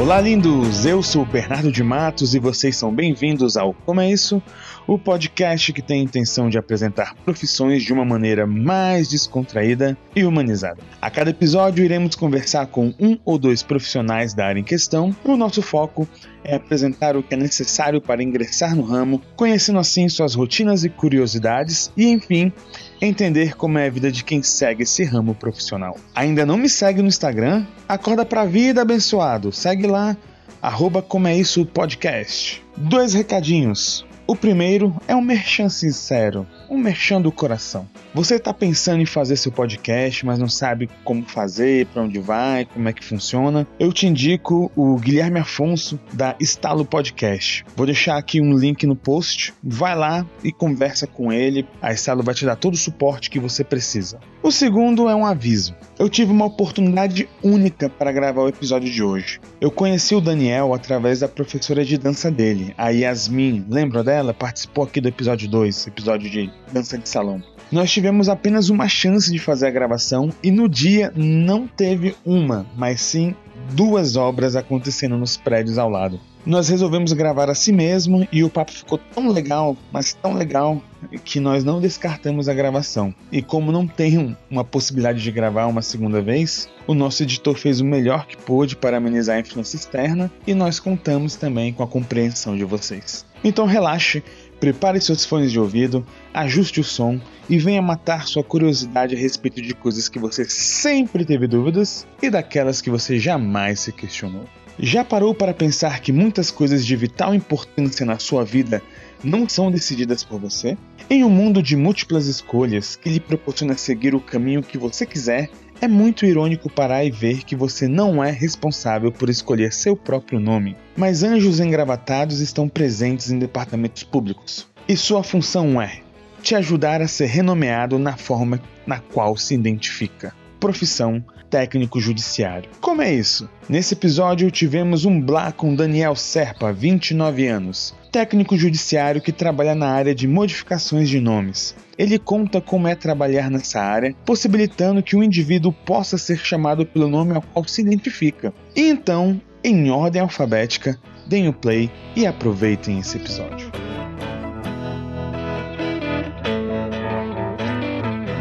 Olá, lindos! Eu sou Bernardo de Matos e vocês são bem-vindos ao Como é Isso? O podcast que tem a intenção de apresentar profissões de uma maneira mais descontraída e humanizada. A cada episódio iremos conversar com um ou dois profissionais da área em questão. O nosso foco é apresentar o que é necessário para ingressar no ramo, conhecendo assim suas rotinas e curiosidades e, enfim, entender como é a vida de quem segue esse ramo profissional. Ainda não me segue no Instagram? Acorda pra vida, abençoado. Segue lá, arroba como é isso podcast. Dois recadinhos. O primeiro é um merchan sincero, um merchan do coração. Você está pensando em fazer seu podcast, mas não sabe como fazer, para onde vai, como é que funciona? Eu te indico o Guilherme Afonso da Estalo Podcast. Vou deixar aqui um link no post. Vai lá e conversa com ele. A Estalo vai te dar todo o suporte que você precisa. O segundo é um aviso. Eu tive uma oportunidade única para gravar o episódio de hoje. Eu conheci o Daniel através da professora de dança dele, a Yasmin. Lembra dela? ela participou aqui do episódio 2, episódio de dança de salão. Nós tivemos apenas uma chance de fazer a gravação e no dia não teve uma, mas sim duas obras acontecendo nos prédios ao lado. Nós resolvemos gravar a si mesmo e o papo ficou tão legal, mas tão legal, que nós não descartamos a gravação. E como não tem uma possibilidade de gravar uma segunda vez, o nosso editor fez o melhor que pôde para amenizar a influência externa e nós contamos também com a compreensão de vocês. Então relaxe, prepare seus fones de ouvido, ajuste o som e venha matar sua curiosidade a respeito de coisas que você sempre teve dúvidas e daquelas que você jamais se questionou. Já parou para pensar que muitas coisas de vital importância na sua vida não são decididas por você? Em um mundo de múltiplas escolhas que lhe proporciona seguir o caminho que você quiser, é muito irônico parar e ver que você não é responsável por escolher seu próprio nome, mas anjos engravatados estão presentes em departamentos públicos. E sua função é te ajudar a ser renomeado na forma na qual se identifica. Profissão técnico judiciário. Como é isso? Nesse episódio tivemos um Blá com Daniel Serpa, 29 anos, técnico judiciário que trabalha na área de modificações de nomes. Ele conta como é trabalhar nessa área, possibilitando que o indivíduo possa ser chamado pelo nome ao qual se identifica. E então, em ordem alfabética, deem o play e aproveitem esse episódio.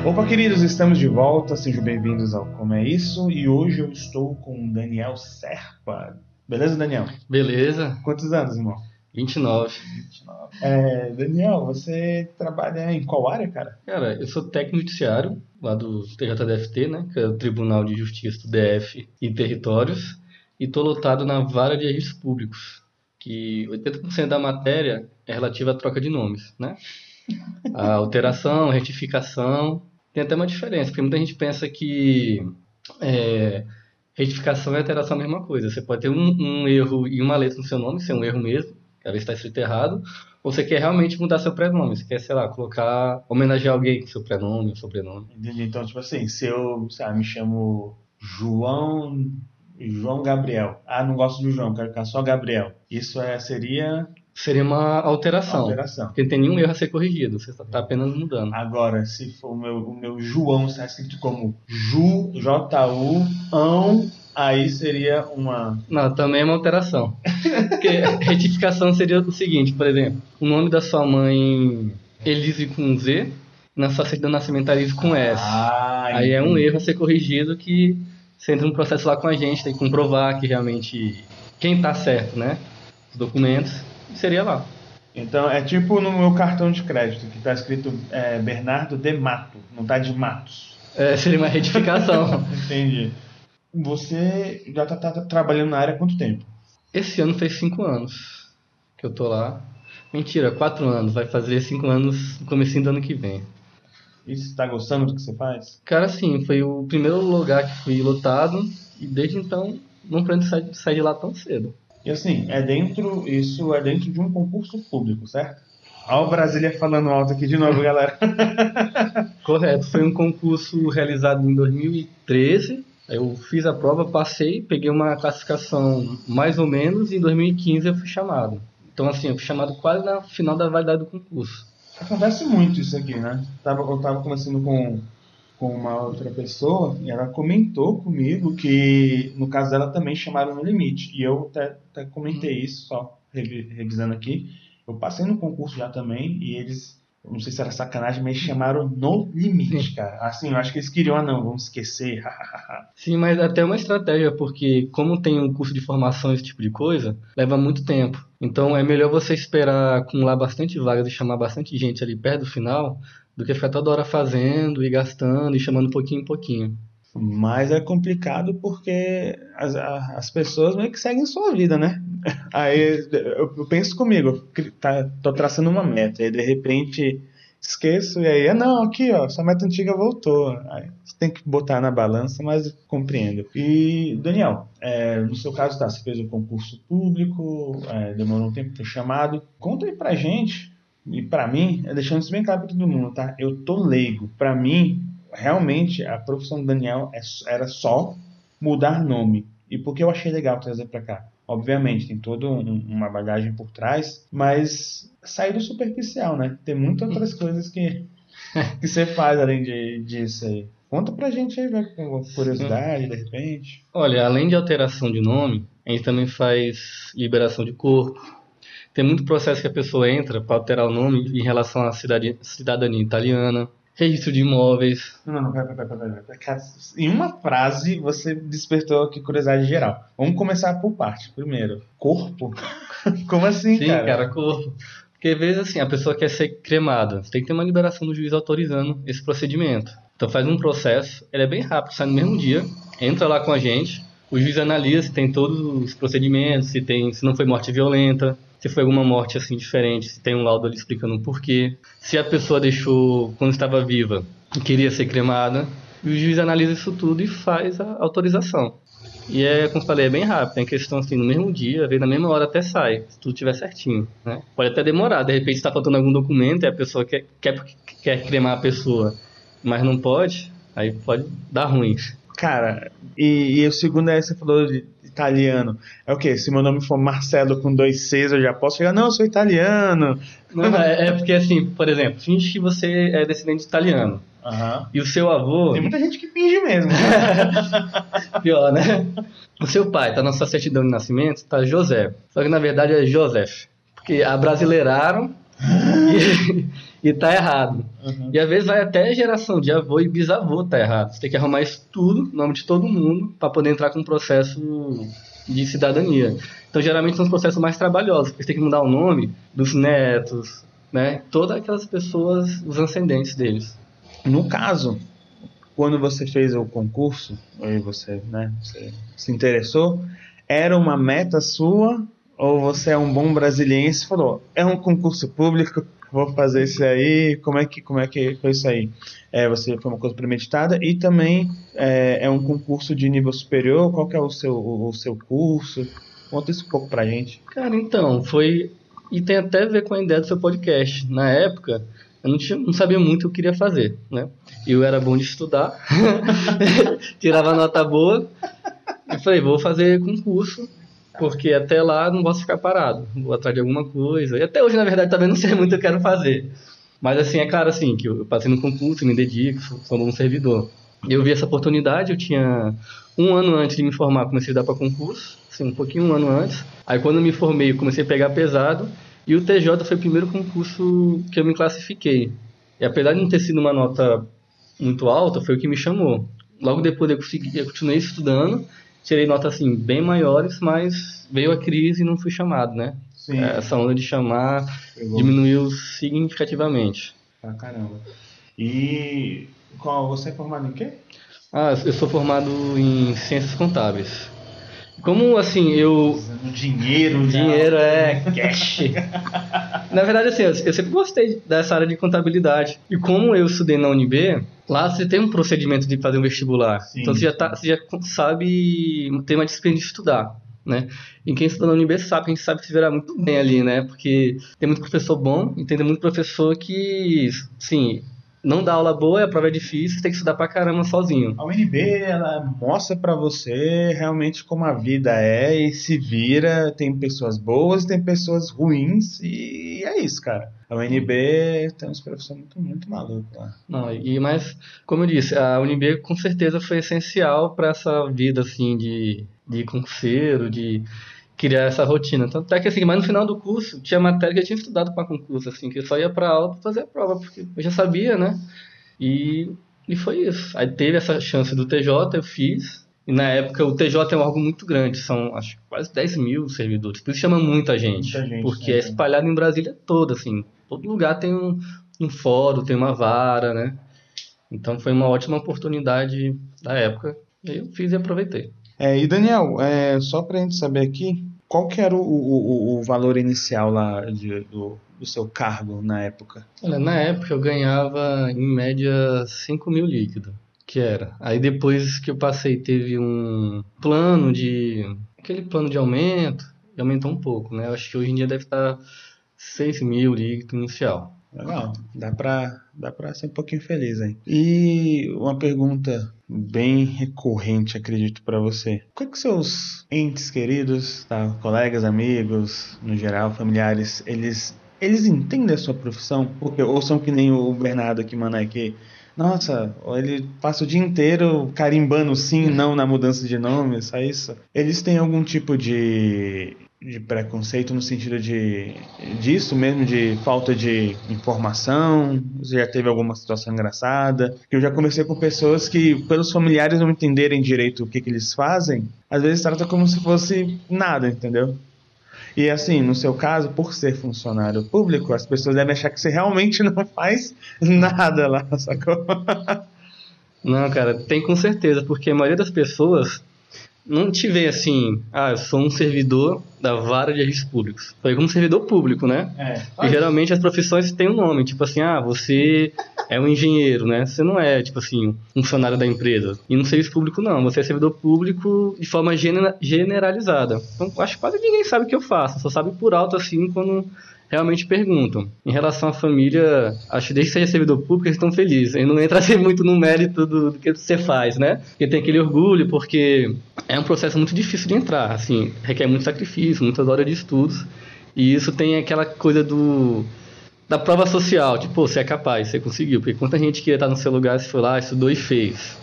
Opa, queridos, estamos de volta. Sejam bem-vindos ao Como é Isso. E hoje eu estou com o Daniel Serpa. Beleza, Daniel? Beleza. Quantos anos, irmão? 29. 29. É, Daniel, você trabalha em qual área, cara? Cara, eu sou técnico judiciário lá do TJDFT, né? Que é o Tribunal de Justiça do DF e Territórios. E tô lotado na vara de registros públicos, que 80% da matéria é relativa à troca de nomes, né? A alteração, retificação tem até uma diferença, porque muita gente pensa que é, retificação e alteração é a mesma coisa. Você pode ter um, um erro em uma letra no seu nome, ser um erro mesmo, às vezes está escrito errado, ou você quer realmente mudar seu prenome, você quer, sei lá, colocar, homenagear alguém com seu prenome, sobrenome. Entendi. Então, tipo assim, se eu, lá, me chamo João João Gabriel. Ah, não gosto do João, quero ficar só Gabriel. Isso é, seria seria uma alteração. alteração. Porque não tem nenhum erro a ser corrigido, você está apenas mudando. Agora, se for o meu, o meu João está escrito como Ju, J-U, ão, aí seria uma. Não, também é uma alteração. Porque retificação seria o seguinte, por exemplo, o nome da sua mãe Elise com Z, na sua certidão de nascimento Elise com S. Ah, aí é um erro a ser corrigido que você entra no processo lá com a gente, tem que comprovar que realmente quem está certo, né? Os documentos seria lá. Então é tipo no meu cartão de crédito, que está escrito é, Bernardo de Mato, não está de Matos. É, seria uma retificação. Entendi. Você já tá, tá trabalhando na área há quanto tempo? Esse ano fez cinco anos que eu tô lá. Mentira, quatro anos. Vai fazer cinco anos no começo do ano que vem. E você está gostando do que você faz? Cara, sim. Foi o primeiro lugar que fui lotado. E desde então não pretendo sair, sair de lá tão cedo. E assim, é dentro, isso é dentro de um concurso público, certo? Olha o Brasília falando alto aqui de novo, galera. Correto, foi um concurso realizado em 2013. Eu fiz a prova, passei, peguei uma classificação mais ou menos e em 2015 eu fui chamado. Então assim, eu fui chamado quase na final da validade do concurso. Acontece muito isso aqui, né? Eu tava, eu tava conversando com com uma outra pessoa e ela comentou comigo que no caso dela também chamaram no limite. E eu até, até comentei uhum. isso, só revisando aqui. Eu passei no concurso já também e eles não sei se era sacanagem, mas chamaram no limite, cara. Assim, eu acho que eles queriam, ah não, vamos esquecer. Sim, mas é até uma estratégia, porque como tem um curso de formação, esse tipo de coisa, leva muito tempo. Então é melhor você esperar acumular bastante vagas e chamar bastante gente ali perto do final, do que ficar toda hora fazendo e gastando e chamando pouquinho em pouquinho. Mas é complicado porque as, as pessoas meio que seguem sua vida, né? Aí eu, penso comigo, tá, tô traçando uma meta, e de repente esqueço, e aí, ah, não, aqui, ó, sua meta antiga voltou. Aí você tem que botar na balança, mas compreendo. E, Daniel, é, no seu caso, tá, você fez um concurso público, é, demorou um tempo para ser chamado. Conta aí pra gente, e para mim, é deixando isso bem claro para todo mundo, tá? Eu tô leigo. Para mim, realmente, a profissão do Daniel é, era só mudar nome. E por que eu achei legal trazer para cá? Obviamente, tem toda um, uma bagagem por trás, mas sair do superficial, né? Tem muitas outras coisas que, que você faz além de, disso aí. Conta pra gente aí, velho, com curiosidade, de repente. Olha, além de alteração de nome, a gente também faz liberação de corpo. Tem muito processo que a pessoa entra para alterar o nome em relação à cidadania italiana registro de imóveis. Não, não, pera, pera, pera, pera. Em uma frase, você despertou aqui curiosidade geral. Vamos começar por parte. Primeiro, corpo? Como assim, Sim, cara? Sim, cara, corpo. Porque às vezes assim, a pessoa quer ser cremada. Você tem que ter uma liberação do juiz autorizando esse procedimento. Então faz um processo, ele é bem rápido, sai no mesmo dia, entra lá com a gente, o juiz analisa se tem todos os procedimentos, se tem, se não foi morte violenta, se foi alguma morte assim diferente, se tem um laudo ali explicando o porquê, se a pessoa deixou quando estava viva e queria ser cremada, e o juiz analisa isso tudo e faz a autorização. E é, como falei, é bem rápido, é questão assim, no mesmo dia, vem na mesma hora até sai, se tudo estiver certinho, né? Pode até demorar, de repente está faltando algum documento e a pessoa quer, quer, quer cremar a pessoa, mas não pode, aí pode dar ruim. Cara, e, e o segundo é, você falou de italiano. É o quê? Se meu nome for Marcelo com dois Cs, eu já posso chegar, não, eu sou italiano. Não, é, é, porque assim, por exemplo, finge que você é descendente italiano. Uhum. E o seu avô. Tem muita gente que finge mesmo. Pior, né? O seu pai tá na sua certidão de nascimento, tá José. Só que na verdade é Joseph. Porque abrasileiraram e, e tá errado. Uhum. E às vezes vai até geração de avô e bisavô tá errado. Você tem que arrumar isso tudo, nome de todo mundo, para poder entrar com um processo de cidadania. Então geralmente são os processos mais trabalhosos, porque você tem que mudar o nome dos netos, né? Todas aquelas pessoas, os ascendentes deles. No caso, quando você fez o concurso, aí você, né, você se interessou, era uma meta sua ou você é um bom brasiliense e falou, é um concurso público, vou fazer isso aí, como é que, como é que foi isso aí? É, você foi uma coisa premeditada e também é, é, um concurso de nível superior, qual que é o seu, o, o seu curso? Conta isso um pouco pra gente. Cara, então, foi, e tem até a ver com a ideia do seu podcast. Na época, eu não, tinha, não sabia muito o que eu queria fazer, né? Eu era bom de estudar, tirava nota boa, e falei, vou fazer concurso, porque até lá não posso ficar parado, vou atrás de alguma coisa. E até hoje, na verdade, também não sei muito o que eu quero fazer. Mas assim, é claro assim, que eu passei no concurso, me dedico, sou um servidor. Eu vi essa oportunidade, eu tinha um ano antes de me formar, comecei a dar para concurso, assim, um pouquinho um ano antes. Aí quando eu me formei, eu comecei a pegar pesado, e o TJ foi o primeiro concurso que eu me classifiquei. E apesar de não ter sido uma nota muito alta, foi o que me chamou. Logo depois eu, consegui, eu continuei estudando, tirei notas assim bem maiores, mas veio a crise e não fui chamado, né? Sim. É, essa onda de chamar Pegou. diminuiu significativamente. Ah, caramba. E qual, você é formado em quê? Ah, eu sou formado em ciências contábeis. Como assim, eu. Dinheiro, Dinheiro é cash. Na verdade, assim, eu, eu sempre gostei dessa área de contabilidade. E como eu estudei na UNB, lá você tem um procedimento de fazer um vestibular. Sim. Então você já, tá, você já sabe, tem uma disciplina de estudar. Né? E quem estuda na UNB sabe que a gente sabe se virar muito bem ali, né? Porque tem muito professor bom e tem muito professor que, sim, não dá aula boa, a prova é difícil, você tem que estudar pra caramba sozinho. A UNB, ela mostra para você realmente como a vida é e se vira, tem pessoas boas, tem pessoas ruins e é isso, cara. A UNB tem uns professores muito, muito malucos lá. Não, e mas, como eu disse, a UNB com certeza foi essencial para essa vida assim de, de concurseiro, de criar essa rotina. Tanto é que assim, mas no final do curso tinha matéria que eu tinha estudado para concurso, assim, que eu só ia para aula para fazer a prova, porque eu já sabia, né? E, e foi isso. Aí teve essa chance do TJ, eu fiz. E na época o TJ é um órgão muito grande, são acho quase 10 mil servidores. Por isso chama muita gente. Muita gente, porque né? é espalhado em Brasília toda, assim. Todo lugar tem um, um fórum, tem uma vara, né? Então foi uma ótima oportunidade da época. E aí eu fiz e aproveitei. É, e Daniel, é, só pra gente saber aqui, qual que era o, o, o- valor inicial lá de- do, do seu cargo na época? Olha, na época eu ganhava em média 5 mil líquido, que era. Aí depois que eu passei teve um plano de. aquele plano de aumento, e aumentou um pouco, né? Eu acho que hoje em dia deve estar 6 mil líquido inicial. Legal, dá pra, dá pra ser um pouquinho feliz aí. E uma pergunta bem recorrente, acredito, pra você. O que que seus entes queridos, tá, colegas, amigos, no geral, familiares, eles, eles entendem a sua profissão? Porque, ou são que nem o Bernardo aqui, mano, que, nossa, ele passa o dia inteiro carimbando sim não na mudança de nome, só isso. Eles têm algum tipo de, de preconceito no sentido de disso mesmo, de falta de informação? Você já teve alguma situação engraçada? Eu já conversei com pessoas que, pelos familiares não entenderem direito o que, que eles fazem, às vezes trata como se fosse nada, entendeu? E assim, no seu caso, por ser funcionário público, as pessoas devem achar que você realmente não faz nada lá, sacou? Não, cara, tem com certeza, porque a maioria das pessoas não te vê assim, ah, eu sou um servidor da vara de registros públicos. Foi como servidor público, né? É. E geralmente as profissões têm um nome, tipo assim, ah, você é um engenheiro, né? Você não é, tipo assim, um funcionário da empresa. E no serviço público, não. Você é servidor público de forma genera- generalizada. Então, acho que quase ninguém sabe o que eu faço. Só sabe por alto, assim, quando realmente perguntam. Em relação à família, acho que desde que seja servidor público, eles estão felizes. Ele não entra assim muito no mérito do, do que você faz, né? Porque tem aquele orgulho, porque é um processo muito difícil de entrar, assim, requer muito sacrifício, muitas horas de estudos. E isso tem aquela coisa do da prova social, tipo, pô, você é capaz, você conseguiu, porque quanta gente queria estar no seu lugar, você foi lá, estudou e fez.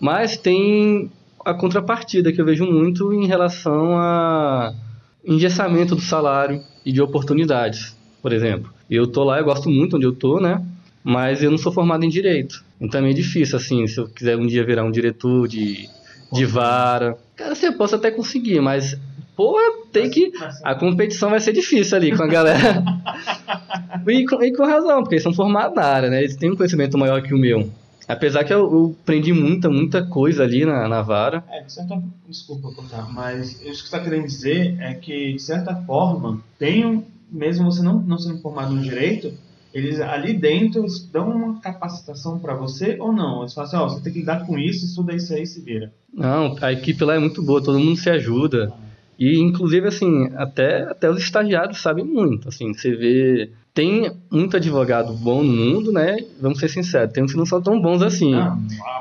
Mas tem a contrapartida que eu vejo muito em relação a engessamento do salário e de oportunidades, por exemplo. Eu tô lá, eu gosto muito onde eu tô, né? Mas eu não sou formado em direito. Então é meio difícil, assim, se eu quiser um dia virar um diretor de, de vara. Cara, assim, eu posso até conseguir, mas, pô, tem que. A competição vai ser difícil ali com a galera. e, com, e com razão, porque eles são formados na área, né? Eles têm um conhecimento maior que o meu. Apesar que eu, eu aprendi muita, muita coisa ali na, na vara. É, de certa desculpa cortar, mas isso que você está querendo dizer é que, de certa forma, tem um, mesmo você não, não sendo formado no direito, eles ali dentro dão uma capacitação para você ou não? Eles falam assim, ó, você tem que lidar com isso, estuda isso aí e se vira. Não, a equipe lá é muito boa, todo mundo se ajuda. E, inclusive, assim, até, até os estagiários sabem muito. Assim, você vê. Tem muito advogado bom no mundo, né? Vamos ser sinceros, tem uns que não são tão bons assim. Ah,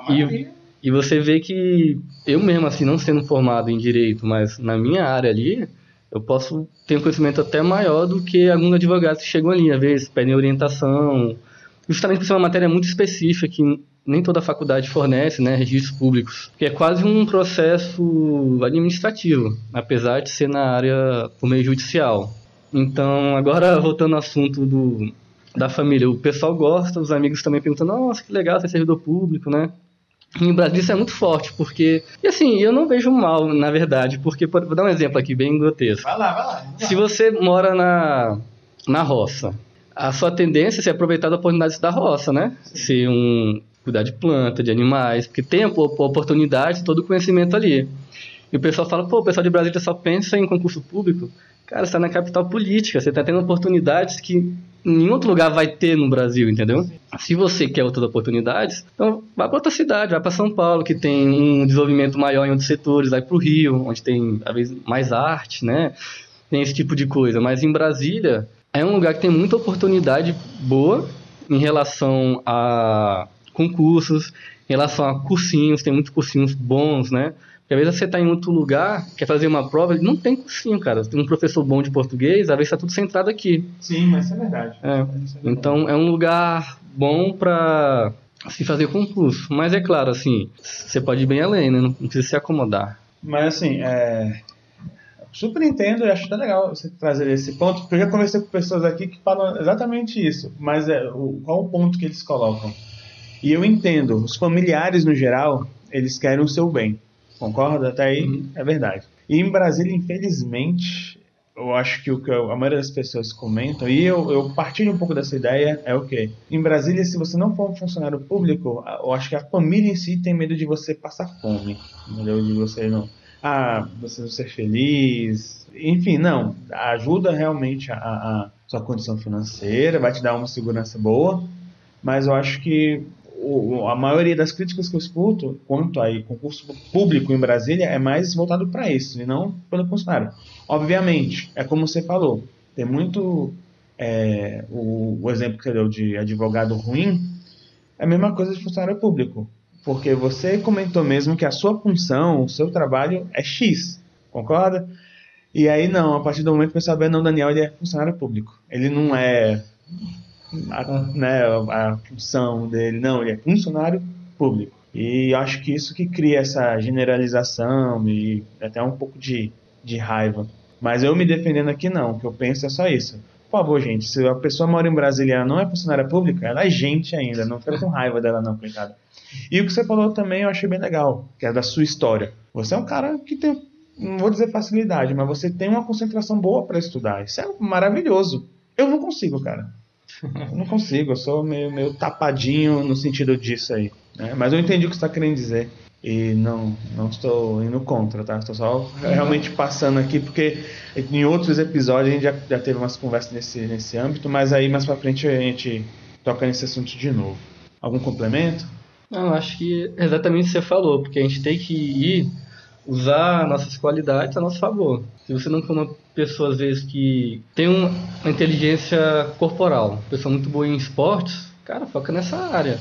E- E você vê que eu mesmo, assim, não sendo formado em direito, mas na minha área ali, eu posso ter um conhecimento até maior do que alguns advogados que chegam ali, às vezes pedem orientação, justamente por ser uma matéria muito específica que nem toda faculdade fornece, né, registros públicos, que é quase um processo administrativo, apesar de ser na área por meio judicial. Então, agora voltando ao assunto do, da família, o pessoal gosta, os amigos também perguntam, nossa, que legal ser servidor público, né? Em Brasília isso é muito forte, porque... E assim, eu não vejo mal, na verdade, porque... por- Vou dar um exemplo aqui, bem grotesco. Vai lá, vai lá. vai lá. Se você mora na, na roça, a sua tendência é se aproveitar da oportunidade da roça, né? Ser um... cuidar de planta, de animais, porque tem a op- oportunidade, todo o conhecimento ali. E o pessoal fala, pô, o pessoal de Brasília só pensa em concurso público. Cara, você está na capital política, você está tendo oportunidades que nenhum outro lugar vai ter no Brasil, entendeu? Se você quer outras oportunidades, então vá para outra cidade, vai para São Paulo, que tem um desenvolvimento maior em outros setores, vai para o Rio, onde tem, às vezes, mais arte, né? Tem esse tipo de coisa. Mas em Brasília, é um lugar que tem muita oportunidade boa em relação a concursos, em relação a cursinhos, tem muitos cursinhos bons, né? Porque às vezes você está em outro lugar, quer fazer uma prova, não tem cursinho, cara. Tem um professor bom de português, às vezes está tudo centrado aqui. Sim, mas isso é verdade. É. Isso é verdade. Então é um lugar bom para se fazer concurso. Mas é claro, assim, você pode ir bem além, né? Não precisa se acomodar. Mas assim, é... super entendo e acho até legal você trazer esse ponto, porque eu já conversei com pessoas aqui que falam exatamente isso, mas é, o, qual o ponto que eles colocam? E eu entendo, os familiares no geral, eles querem o seu bem, concorda? Até aí Uhum. é verdade. E em Brasília, infelizmente, eu acho que o que a maioria das pessoas comentam, e eu, eu partilho um pouco dessa ideia, é o quê? Em Brasília, se você não for um funcionário público, eu acho que a família em si tem medo de você passar fome, entendeu? De você não. Ah, você não ser feliz. Enfim, não. Ajuda realmente a, a sua condição financeira, vai te dar uma segurança boa, mas eu acho que o- a maioria das críticas que eu escuto quanto a concurso público em Brasília é mais voltado para isso, e não pelo funcionário. Obviamente, é como você falou, tem muito. é, o, o exemplo que você deu de advogado ruim é a mesma coisa de funcionário público. Porque você comentou mesmo que a sua função, o seu trabalho é X, concorda? E aí não, a partir do momento que eu saber, não, Daniel, ele é funcionário público. Ele não é a, né, a função dele, não, ele é funcionário público. E acho que isso que cria essa generalização e até um pouco de, de raiva. Mas eu me defendendo aqui não, o que eu penso é só isso. Por favor, gente, se a pessoa mora em Brasília ela não é funcionária pública, ela é gente ainda, não fica com raiva dela não, coitada. E o que você falou também eu achei bem legal, que é da sua história. Você é um cara que tem, não vou dizer facilidade, mas você tem uma concentração boa para estudar. Isso é maravilhoso. Eu não consigo, cara. Eu não consigo, eu sou meio, meio tapadinho no sentido disso aí. né? Mas eu entendi o que você está querendo dizer. E não, não estou indo contra, tá? Estou só realmente passando aqui, porque em outros episódios a gente já, já teve umas conversas nesse, nesse âmbito, mas aí mais pra frente a gente toca nesse assunto de novo. Algum complemento? Não, acho que é exatamente o que você falou, porque a gente tem que ir usar nossas qualidades a nosso favor. Se você não for uma pessoa, às vezes, que tem um- uma inteligência corporal, pessoa muito boa em esportes, cara, foca nessa área.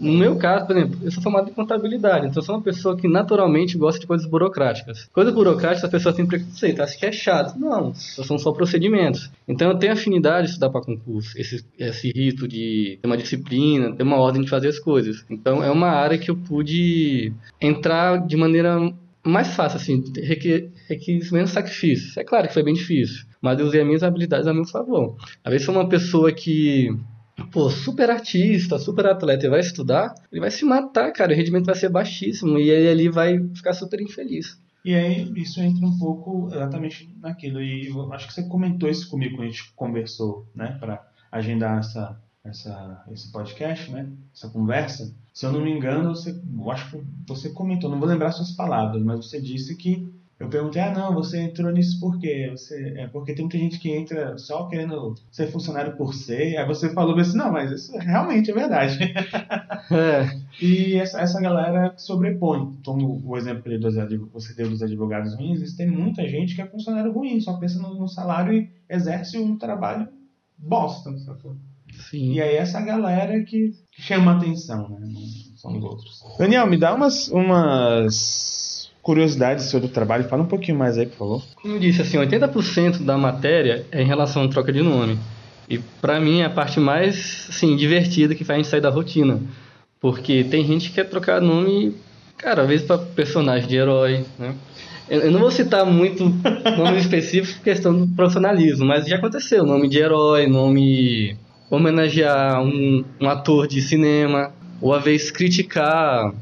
No meu caso, por exemplo, eu sou formado em contabilidade, então eu sou uma pessoa que naturalmente gosta de coisas burocráticas. Coisas burocráticas, as pessoas têm preconceito, acham que é chato. Não, são só procedimentos. Então eu tenho afinidade de estudar para concurso, esse, esse rito de ter uma disciplina, ter uma ordem de fazer as coisas. Então é uma área que eu pude entrar de maneira mais fácil, assim, requer, requis menos sacrifício. É claro que foi bem difícil, mas eu usei as minhas habilidades a meu favor. Às vezes sou uma pessoa que pô, super artista, super atleta e vai estudar, ele vai se matar, cara, o rendimento vai ser baixíssimo e ele vai ficar super infeliz. E aí isso entra um pouco exatamente naquilo. E acho que você comentou isso comigo quando a gente conversou, né, para agendar essa, essa, esse podcast, né, essa conversa. Se eu não me engano, você, eu acho que você comentou, não vou lembrar suas palavras, mas você disse que eu perguntei, ah, não, você entrou nisso por quê? Você, é porque tem muita gente que entra só querendo ser funcionário por ser. Aí você falou assim, não, mas isso realmente é verdade. É, E essa, essa galera sobrepõe. Como o exemplo que dos adv- você deu dos advogados ruins, existem muita gente que é funcionário ruim, só pensa no, no salário e exerce um trabalho bosta. sacou? Sim. E aí essa galera que que chama a atenção, né? Não são os outros. Daniel, me dá umas, umas curiosidades sobre o trabalho. Fala um pouquinho mais aí, por favor. Como eu disse, assim, 80% da matéria é em relação à troca de nome. E pra mim é a parte mais, assim, divertida que faz a gente sair da rotina. Porque tem gente que quer trocar nome, cara, às vezes pra personagem de herói, né? Eu não vou citar muito nomes específicos por questão do profissionalismo, mas já aconteceu. Nome de herói, nome... Homenagear um, um ator de cinema. Ou às vezes criticar...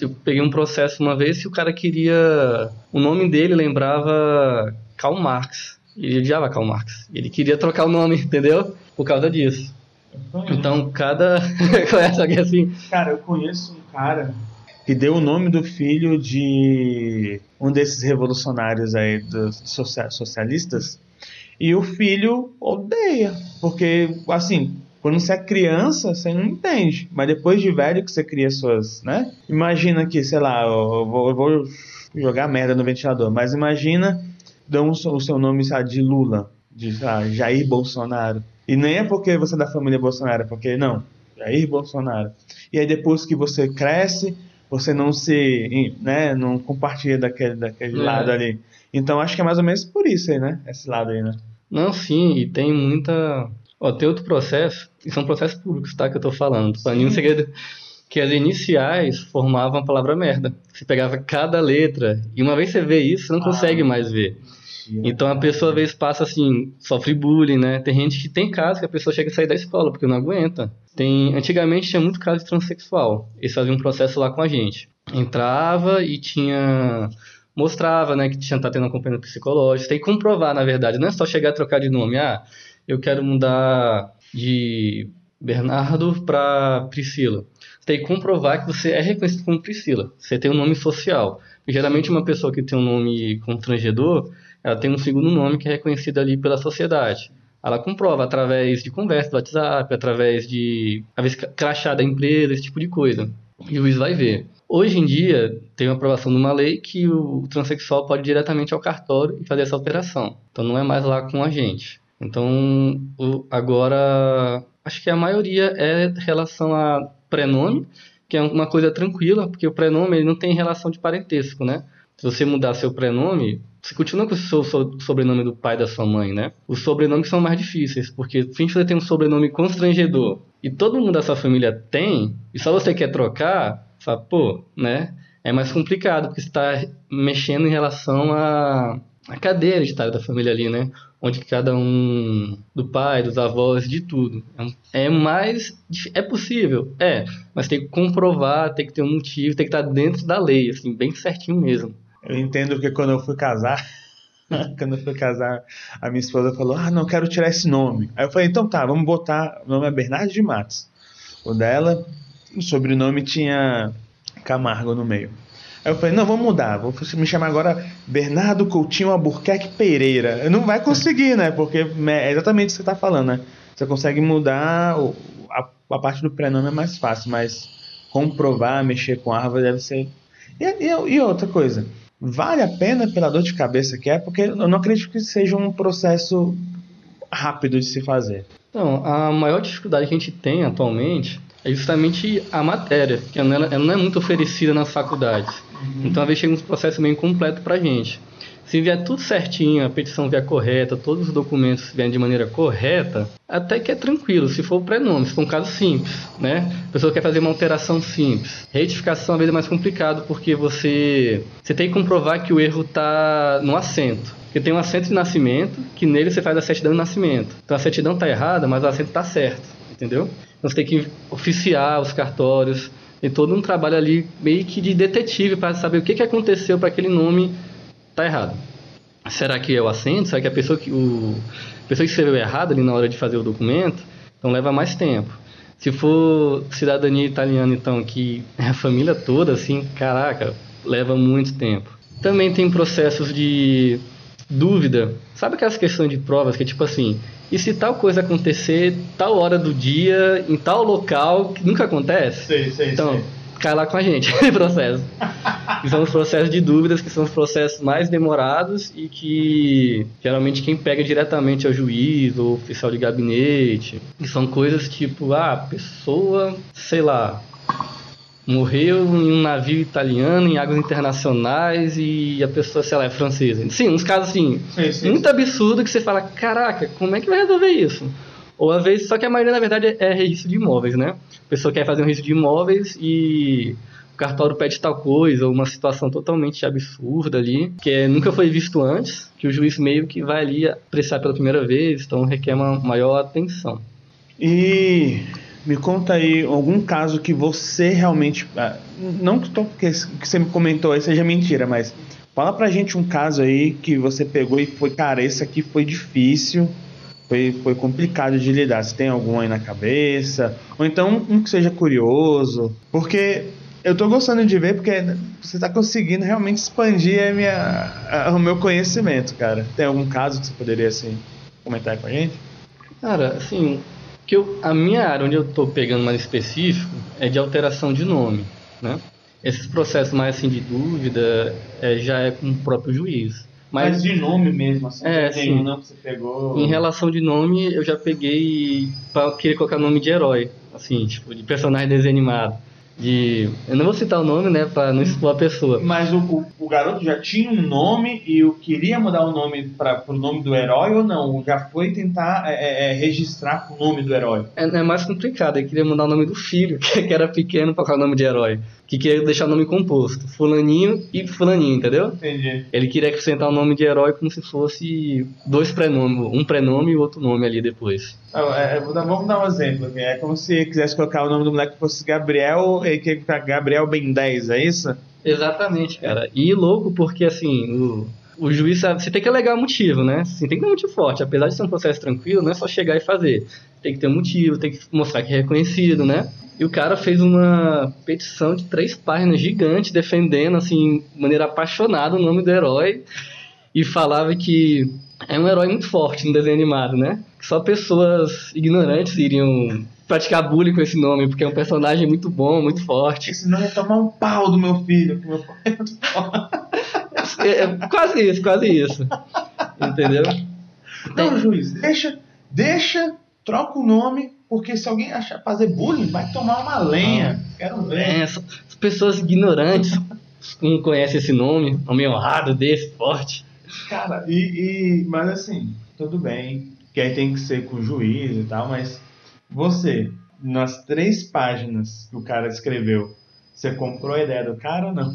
Eu peguei um processo uma vez que o cara queria... O nome dele lembrava Karl Marx. Ele odiava Karl Marx. Ele queria trocar o nome, entendeu? Por causa disso. Então, cada... Conhece alguém assim? Cara, eu conheço um cara que deu o nome do filho de um desses revolucionários aí dos socia- socialistas e o filho odeia, porque assim, quando você é criança, você não entende, mas depois de velho que você cria suas, né? Imagina que, sei lá, eu vou, eu vou jogar merda no ventilador, mas imagina dão o seu- nome lá, de Lula, de lá, Jair Bolsonaro. E nem é porque você é da família Bolsonaro, é porque não, Jair Bolsonaro. E aí depois que você cresce, você não se, né, não compartilha daquele, daquele é. lado ali. Então acho que é mais ou menos por isso aí, né? Esse lado aí, né? Não, sim, e tem muita. Ó, tem outro processo, e são processos públicos, tá? Que eu tô falando. Nenhum segredo. Que as iniciais formavam a palavra merda. Você pegava cada letra, e uma vez você vê isso, você não ah, consegue mais ver. Então a pessoa às vezes passa assim, sofre bullying, né? Tem gente que tem casos que a pessoa chega a sair da escola porque não aguenta. Tem, antigamente tinha muito caso de transexual. Eles faziam um processo lá com a gente. Entrava e tinha mostrava, né, que tinha tá tendo acompanhamento psicológico. Tem que comprovar, na verdade, não é só chegar a trocar de nome. Ah, eu quero mudar de Bernardo para Priscila. Você tem que comprovar que você é reconhecido como Priscila. Você tem um nome social. Geralmente uma pessoa que tem um nome constrangedor, ela tem um segundo nome que é reconhecido ali pela sociedade. Ela comprova através de conversa do WhatsApp, através de crachá da empresa, esse tipo de coisa. E o juiz vai ver. Hoje em dia, tem uma aprovação de uma lei que o transexual pode ir diretamente ao cartório e fazer essa alteração. Então, não é mais lá com a gente. Então, agora, acho que a maioria é relação a prenome, que é uma coisa tranquila, porque o prenome ele não tem relação de parentesco, né? Se você mudar seu prenome, você continua com o seu sobrenome do pai da sua mãe, né? Os sobrenomes são mais difíceis, porque se você tem um sobrenome constrangedor e todo mundo da sua família tem, e só você quer trocar, Fala, pô, né? É mais complicado, porque você está mexendo em relação à, à cadeia hereditária da família ali, né? Onde cada um, do pai, dos avós, de tudo. É, é mais. É possível? É, mas tem que comprovar, tem que ter um motivo, tem que estar dentro da lei, assim, bem certinho mesmo. Eu entendo que quando eu fui casar. quando eu fui casar, a minha esposa falou: Ah, não quero tirar esse nome. Aí eu falei: Então tá, vamos botar. O nome é Bernardo de Matos. O dela o sobrenome tinha Camargo no meio. Aí eu falei, não, vamos mudar, vou me chamar agora Bernardo Coutinho Albuquerque Pereira. Não vai conseguir, né? Porque é exatamente isso que você está falando, né? Você consegue mudar, a, a parte do prenome é mais fácil, mas comprovar, mexer com árvore deve ser... E, e, e outra coisa, vale a pena pela dor de cabeça que é? Porque eu não acredito que seja um processo rápido de se fazer. Então, a maior dificuldade que a gente tem atualmente é justamente a matéria, que ela, ela não é muito oferecida nas faculdades. Uhum. Então, às vezes, chega um processo meio incompleto para a gente. Se vier tudo certinho, a petição vier correta, todos os documentos vierem de maneira correta, até que é tranquilo, se for o prenome, se for um caso simples, né? A pessoa quer fazer uma alteração simples. Retificação às vezes é mais complicado porque você, você tem que comprovar que o erro está no assento. Porque tem um assento de nascimento, que nele você faz a certidão de nascimento. Então a certidão está errada, mas o assento está certo, entendeu? Você tem que oficiar os cartórios, tem todo um trabalho ali meio que de detetive para saber o que, que aconteceu para aquele nome tá errado. Será que é o assento? Será que a pessoa que o a pessoa que escreveu errado ali na hora de fazer o documento? Então leva mais tempo. Se for cidadania italiana, então, que é a família toda, assim, caraca, leva muito tempo. Também tem processos de dúvida. Sabe aquelas questões de provas que é tipo assim, e se tal coisa acontecer tal hora do dia, em tal local, que nunca acontece? Sei, sei, então, sei. cai lá com a gente, processo. são os processos de dúvidas, que são os processos mais demorados e que geralmente quem pega diretamente é o juiz ou oficial de gabinete. E são coisas tipo, ah, a pessoa, sei lá, morreu em um navio italiano em águas internacionais e a pessoa, sei lá, é francesa. Sim, uns casos assim, sim, sim, muito sim. absurdo que você fala, caraca, como é que vai resolver isso? Ou às vezes, só que a maioria na verdade é registro de imóveis, né? A pessoa quer fazer um registro de imóveis e o cartório pede tal coisa, ou uma situação totalmente absurda ali, que é, nunca foi visto antes, que o juiz meio que vai ali apreciar pela primeira vez, então requer uma maior atenção. E me conta aí algum caso que você realmente. Ah, não que, que você me comentou aí seja mentira, mas fala pra gente um caso aí que você pegou e foi, cara, esse aqui foi difícil, foi, foi complicado de lidar. Se tem algum aí na cabeça, ou então um que seja curioso, porque eu tô gostando de ver porque você tá conseguindo realmente expandir a minha, a, o meu conhecimento, cara. Tem algum caso que você poderia assim comentar com a gente? Cara, assim, que eu, a minha área onde eu estou pegando mais específico é de alteração de nome, né? Esses processos mais assim de dúvida é, já é com o próprio juiz. Mas, Mas de nome mesmo, assim, é, tem sim. um que você pegou. Em relação de nome, eu já peguei para querer colocar nome de herói, assim, tipo, de personagem desanimado. De. Eu não vou citar o nome, né, pra não expor a pessoa. Mas o, o, o garoto já tinha um nome e eu queria mudar o nome para o nome do herói ou não? Já foi tentar é, é, é registrar o nome do herói? É, é, mais complicado, ele queria mudar o nome do filho, que era pequeno para colocar o nome de herói. Que queria deixar o nome composto, fulaninho e fulaninho, entendeu? Entendi. Ele queria acrescentar o nome de herói como se fosse dois prenomes, um prenome e outro nome ali depois. É, vamos dar um exemplo. É como se quisesse colocar o nome do moleque fosse Gabriel, e que Gabriel Ben 10, é isso? Exatamente, cara. E louco porque, assim, o, o juiz, você tem que alegar motivo, né? Assim, tem que ter um motivo forte. Apesar de ser um processo tranquilo, não é só chegar e fazer. Tem que ter um motivo, tem que mostrar que é reconhecido, né? E o cara fez uma petição de três páginas gigante defendendo, assim, de maneira apaixonada o nome do herói. E falava que é um herói muito forte no desenho animado, né? Que só pessoas ignorantes iriam praticar bullying com esse nome, porque é um personagem muito bom, muito forte. Esse nome é tomar um pau do meu filho, que meu pai é muito forte. É, é, quase isso, quase isso. Entendeu? Não, Tem... juiz, deixa, deixa, troca o nome, porque se alguém achar fazer bullying, vai tomar uma lenha. Quero ver. É, as pessoas ignorantes não conhecem esse nome, nome honrado desse, forte. Cara, e, e, mas assim, tudo bem, que aí tem que ser com juiz e tal, mas você, nas três páginas que o cara escreveu, você comprou a ideia do cara ou não?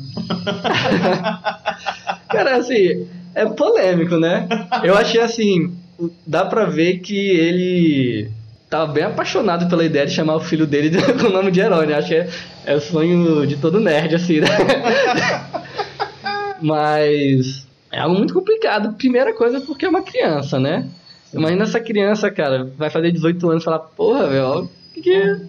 cara, assim, é polêmico, né? Eu achei assim, dá pra ver que ele tava bem apaixonado pela ideia de chamar o filho dele com o nome de herói, né? Acho que é, é o sonho de todo nerd, assim, né? Mas é algo muito complicado. Primeira coisa porque é uma criança, né? Imagina essa criança, cara, vai fazer 18 anos e falar, porra, velho, que, que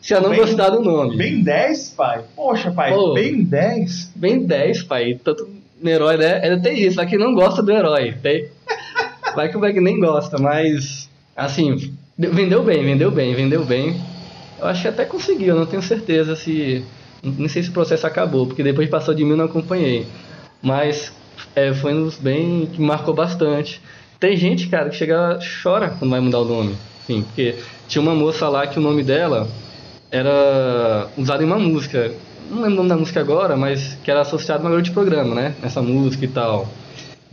se eu não bem, gostar do nome. Bem 10, pai. Poxa, pai, Pô, bem 10. Bem 10, pai. Tanto no herói, né? Ainda tem isso, aqui não gosta do herói. Tem... Vai que o Beck nem gosta, mas assim, vendeu bem, vendeu bem, vendeu bem. Eu acho que até conseguiu, não tenho certeza se. Não sei se o processo acabou, porque depois passou de mim não acompanhei. Mas é, foi um dos bem que marcou bastante. Tem gente, cara, que chega chora quando vai mudar o nome. Sim, porque tinha uma moça lá que o nome dela era usado em uma música. Não lembro o nome da música agora, mas que era associado a uma garota de programa, né? Essa música e tal.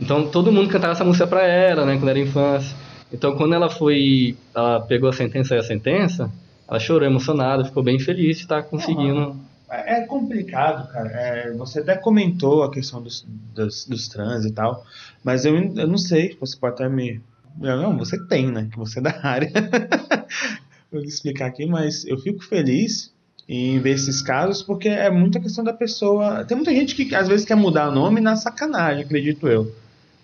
Então todo mundo cantava essa música pra ela, né? Quando era infância. Então quando ela foi. Ela pegou a sentença e a sentença, ela chorou emocionada, ficou bem feliz de estar conseguindo é complicado, cara. É, você até comentou a questão dos, dos, dos, trans e tal, mas eu, eu não sei, você pode até me. Não, você tem, né? Que você é da área. Vou explicar aqui, mas eu fico feliz em ver esses casos porque é muita questão da pessoa. Tem muita gente que às vezes quer mudar o nome na sacanagem, acredito eu.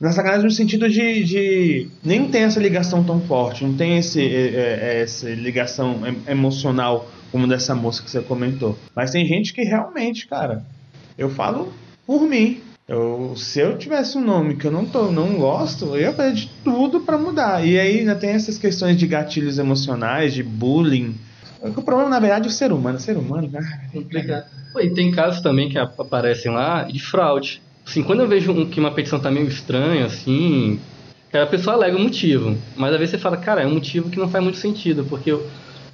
Na sacanagem no sentido de, de nem tem essa ligação tão forte, não tem esse, é, é, essa ligação emocional como dessa moça que você comentou. Mas tem gente que realmente, cara, eu falo por mim. Eu, se eu tivesse um nome que eu não, tô, não gosto, eu ia de tudo para mudar. E aí ainda tem essas questões de gatilhos emocionais, de bullying. O problema, na verdade, é o ser humano. O ser humano, cara. Complicado. E tem casos também que aparecem lá de fraude. Assim, quando eu vejo um, que uma petição tá meio estranha, assim, a pessoa alega o motivo. Mas às vezes você fala, cara, é um motivo que não faz muito sentido, porque eu,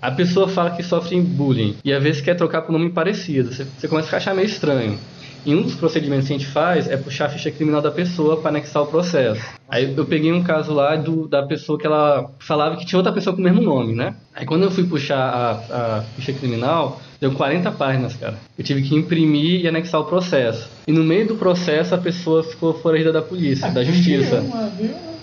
a pessoa fala que sofre bullying e às vezes quer trocar por nome parecido. Você, você começa a achar meio estranho. E um dos procedimentos que a gente faz é puxar a ficha criminal da pessoa para anexar o processo. Aí eu peguei um caso lá do, da pessoa que ela falava que tinha outra pessoa com o mesmo nome, né? Aí quando eu fui puxar a, a ficha criminal, deu 40 páginas, cara. Eu tive que imprimir e anexar o processo. E no meio do processo a pessoa ficou foragida da polícia, da justiça.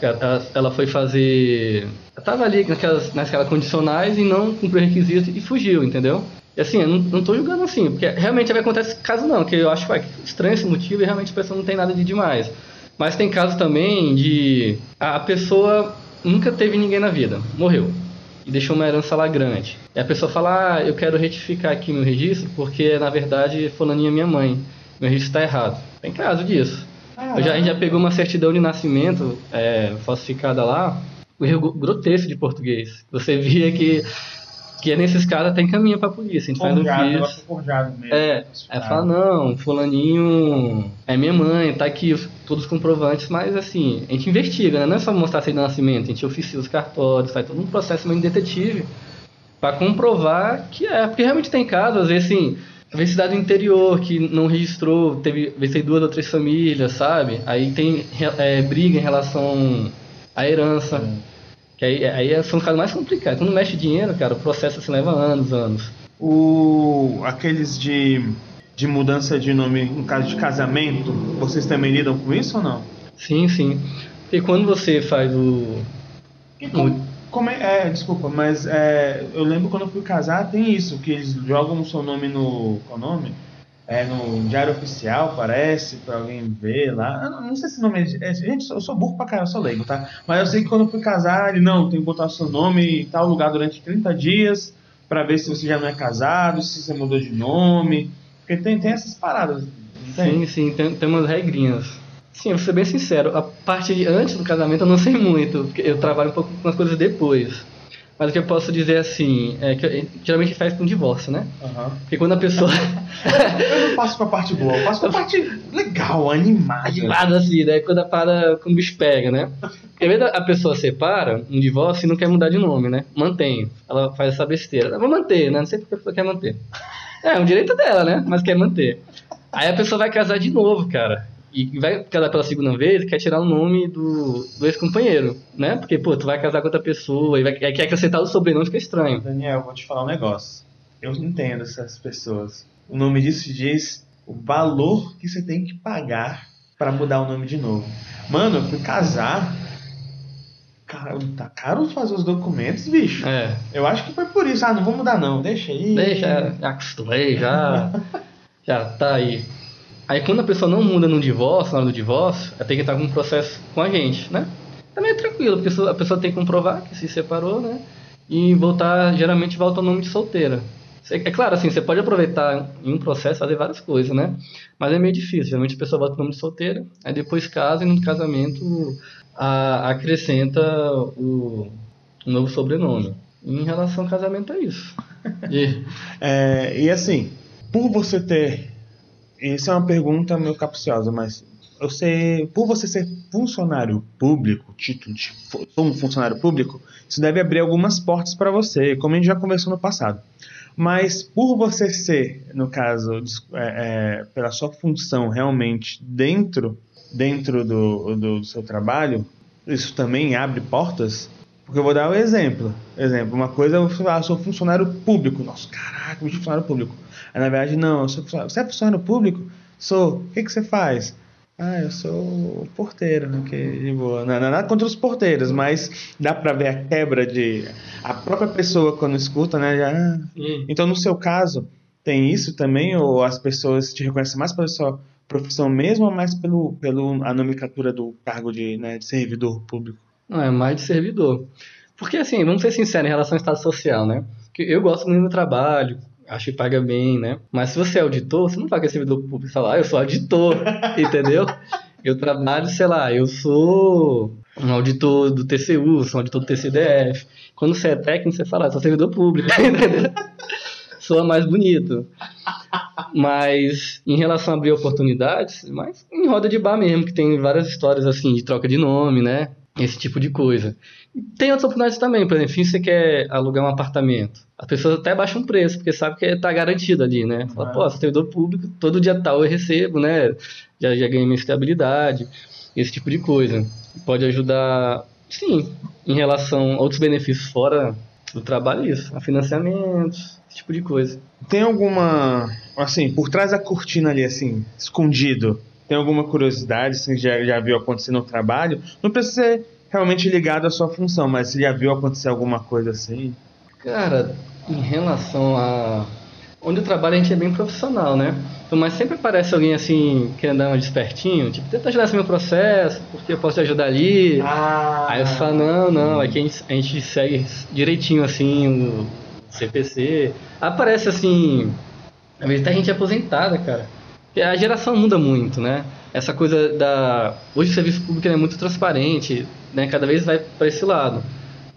Ela, ela foi fazer. Tava ali naquelas, naquelas condicionais e não cumpriu requisitos e fugiu, entendeu? E assim, eu não, não tô julgando assim, porque realmente vai acontecer caso não, que eu acho que estranho esse motivo e realmente a pessoa não tem nada de demais. Mas tem casos também de a pessoa nunca teve ninguém na vida, morreu e deixou uma herança lá grande. E a pessoa fala: "Ah, eu quero retificar aqui meu registro porque na verdade fulaninha é minha mãe. Meu registro está errado". Tem caso disso. Já, a gente já pegou uma certidão de nascimento é, falsificada lá, o erro grotesco de português. Você via que que é nesses casos até encaminha pra polícia. A gente forjado, faz um. Forjado mesmo, é, aí fala, não, fulaninho é minha mãe, tá aqui todos os comprovantes, mas assim, a gente investiga, né? Não é só mostrar a certidão de nascimento, a gente oficia os cartórios, faz todo um processo meio de detetive para comprovar que é, porque realmente tem casos, às vezes assim, Vezes cidade do interior que não registrou, teve, tem duas ou três famílias, sabe? Aí tem é, briga em relação à herança. Que aí, aí são os casos mais complicados. Quando mexe dinheiro, cara, o processo assim, leva anos, anos. O, aqueles de, de mudança de nome no caso de casamento, vocês também lidam com isso ou não? Sim, sim. Porque quando você faz o. Como, como é, é, desculpa, mas é, eu lembro quando eu fui casar, tem isso, que eles jogam o seu nome no. Qual nome? É no Diário Oficial, parece, pra alguém ver lá. Eu não, não sei se o nome é. Gente, eu sou burro pra caramba, eu sou leigo, tá? Mas eu sei que quando eu fui casar, ele não, tem que botar seu nome em tal lugar durante 30 dias, pra ver se você já não é casado, se você mudou de nome. Porque tem, tem essas paradas. Sim, sim, tem, tem umas regrinhas. Sim, vou ser bem sincero, a parte de antes do casamento eu não sei muito, porque eu trabalho um pouco com as coisas depois. Mas o que eu posso dizer assim, é que geralmente faz com divórcio, né? Uhum. Porque quando a pessoa. eu não passo pra parte boa, eu passo pra parte legal, animada. Animada, assim, né? Quando a para, quando o bicho pega, né? Porque às vezes a pessoa separa um divórcio e não quer mudar de nome, né? Mantém. Ela faz essa besteira. Eu vou manter, né? Não sei porque a pessoa quer manter. É, é um direito dela, né? Mas quer manter. Aí a pessoa vai casar de novo, cara e vai casar pela segunda vez, quer tirar o nome do, do ex-companheiro, né? Porque, pô, tu vai casar com outra pessoa e vai, quer acrescentar o sobrenome, fica estranho. Daniel, vou te falar um negócio. Eu entendo essas pessoas. O nome disso diz o valor que você tem que pagar para mudar o nome de novo. Mano, eu fui casar. Cara, tá caro fazer os documentos, bicho. É. Eu acho que foi por isso. Ah, não vou mudar não, deixa aí. Deixa, já acostumei, já. já tá aí. Aí quando a pessoa não muda no divórcio, na hora do divórcio, ela tem que estar com um processo com a gente, né? Também é tranquilo, porque a pessoa tem que comprovar que se separou, né? E voltar, geralmente volta ao nome de solteira. É claro, assim, você pode aproveitar em um processo fazer várias coisas, né? Mas é meio difícil. Geralmente a pessoa volta o nome de solteira, aí depois casa e no casamento a, acrescenta o, o novo sobrenome. em relação ao casamento é isso. E, é, e assim, por você ter isso é uma pergunta meio capciosa, mas você, por você ser funcionário público, título de um funcionário público, isso deve abrir algumas portas para você, como a gente já conversou no passado. Mas por você ser, no caso, é, é, pela sua função realmente dentro, dentro do, do, do, seu trabalho, isso também abre portas. Porque eu vou dar um exemplo. Exemplo, uma coisa eu falar, ah, sou funcionário público. Nossa, caraca, eu funcionário público. Aí, na verdade, não, eu sou Você é funcionário público? Sou. O que, que você faz? Ah, eu sou porteiro, né? Que de boa. Não, não, nada contra os porteiros, mas dá pra ver a quebra de. A própria pessoa, quando escuta, né? Já... Ah. Então, no seu caso, tem isso também? Ou as pessoas te reconhecem mais pela sua profissão mesmo ou mais pelo, pelo a nomenclatura do cargo de, né, de servidor público? Não, é mais de servidor. Porque, assim, vamos ser sinceros em relação ao estado social, né? Eu gosto muito do meu trabalho, acho que paga bem, né? Mas se você é auditor, você não vai querer servidor público falar, ah, eu sou auditor, entendeu? Eu trabalho, sei lá, eu sou um auditor do TCU, sou um auditor do TCDF. Quando você é técnico, você fala, ah, sou servidor público, entendeu? Soa mais bonito. Mas em relação a abrir oportunidades, mas em roda de bar mesmo, que tem várias histórias assim de troca de nome, né? Esse tipo de coisa. Tem outras oportunidades também, por exemplo, se você quer alugar um apartamento, as pessoas até baixam o preço, porque sabe que está garantido ali, né? Fala, é. pô, servidor público, todo dia tal eu recebo, né? Já, já ganhei minha estabilidade, esse tipo de coisa. Pode ajudar, sim, em relação a outros benefícios fora do trabalho, isso, a financiamentos, esse tipo de coisa. Tem alguma, assim, por trás da cortina ali, assim, escondido, tem alguma curiosidade, assim, já, já viu acontecer no trabalho? Não precisa ser realmente ligado à sua função, mas você já viu acontecer alguma coisa assim? Cara, em relação a. Onde eu trabalho a gente é bem profissional, né? Então, mas sempre aparece alguém assim, querendo dar uma despertinho, tipo, tenta ajudar esse meu processo, porque eu posso te ajudar ali. Ah. Aí eu falo, não, não, aqui a gente, a gente segue direitinho assim o CPC. Aparece assim, às vezes até gente aposentada, cara. A geração muda muito, né? Essa coisa da. Hoje o serviço público é muito transparente, né? Cada vez vai para esse lado.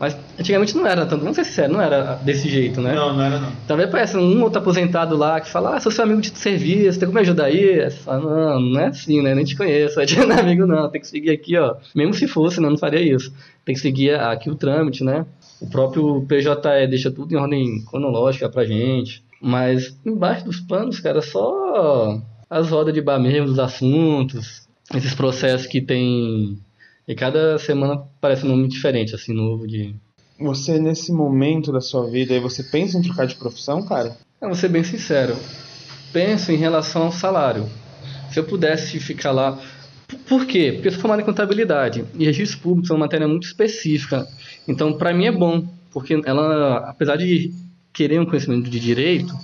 Mas antigamente não era tanto, não sei se era, não era desse jeito, né? Não, não era não. Talvez aparece um outro aposentado lá que fala, ah, sou seu amigo de serviço, tem como me ajudar aí? Você fala, não, não é assim, né? Nem te conheço, não é amigo não, tem que seguir aqui, ó. Mesmo se fosse, não, não faria isso. Tem que seguir aqui o trâmite, né? O próprio PJE deixa tudo em ordem cronológica pra gente. Mas embaixo dos panos, cara, só as rodas de bar mesmo, dos assuntos, esses processos que tem. E cada semana parece um nome diferente, assim, novo de. Você, nesse momento da sua vida, aí você pensa em trocar de profissão, cara? Eu vou ser bem sincero. Penso em relação ao salário. Se eu pudesse ficar lá. Por quê? Porque eu sou formado em contabilidade. E registros públicos é uma matéria muito específica. Então, para mim é bom. Porque ela, apesar de querer um conhecimento de direito,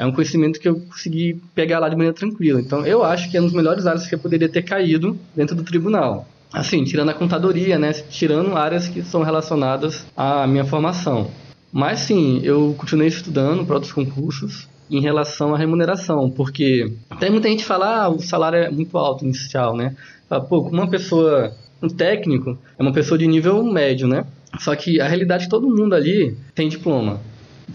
é um conhecimento que eu consegui pegar lá de maneira tranquila. Então, eu acho que é uma das melhores áreas que eu poderia ter caído dentro do tribunal. Assim, tirando a contadoria, né? Tirando áreas que são relacionadas à minha formação. Mas sim, eu continuei estudando para outros concursos em relação à remuneração, porque tem muita gente que fala, ah, o salário é muito alto inicial, né? Fala, pô, uma pessoa, um técnico, é uma pessoa de nível médio, né? Só que a realidade todo mundo ali tem diploma.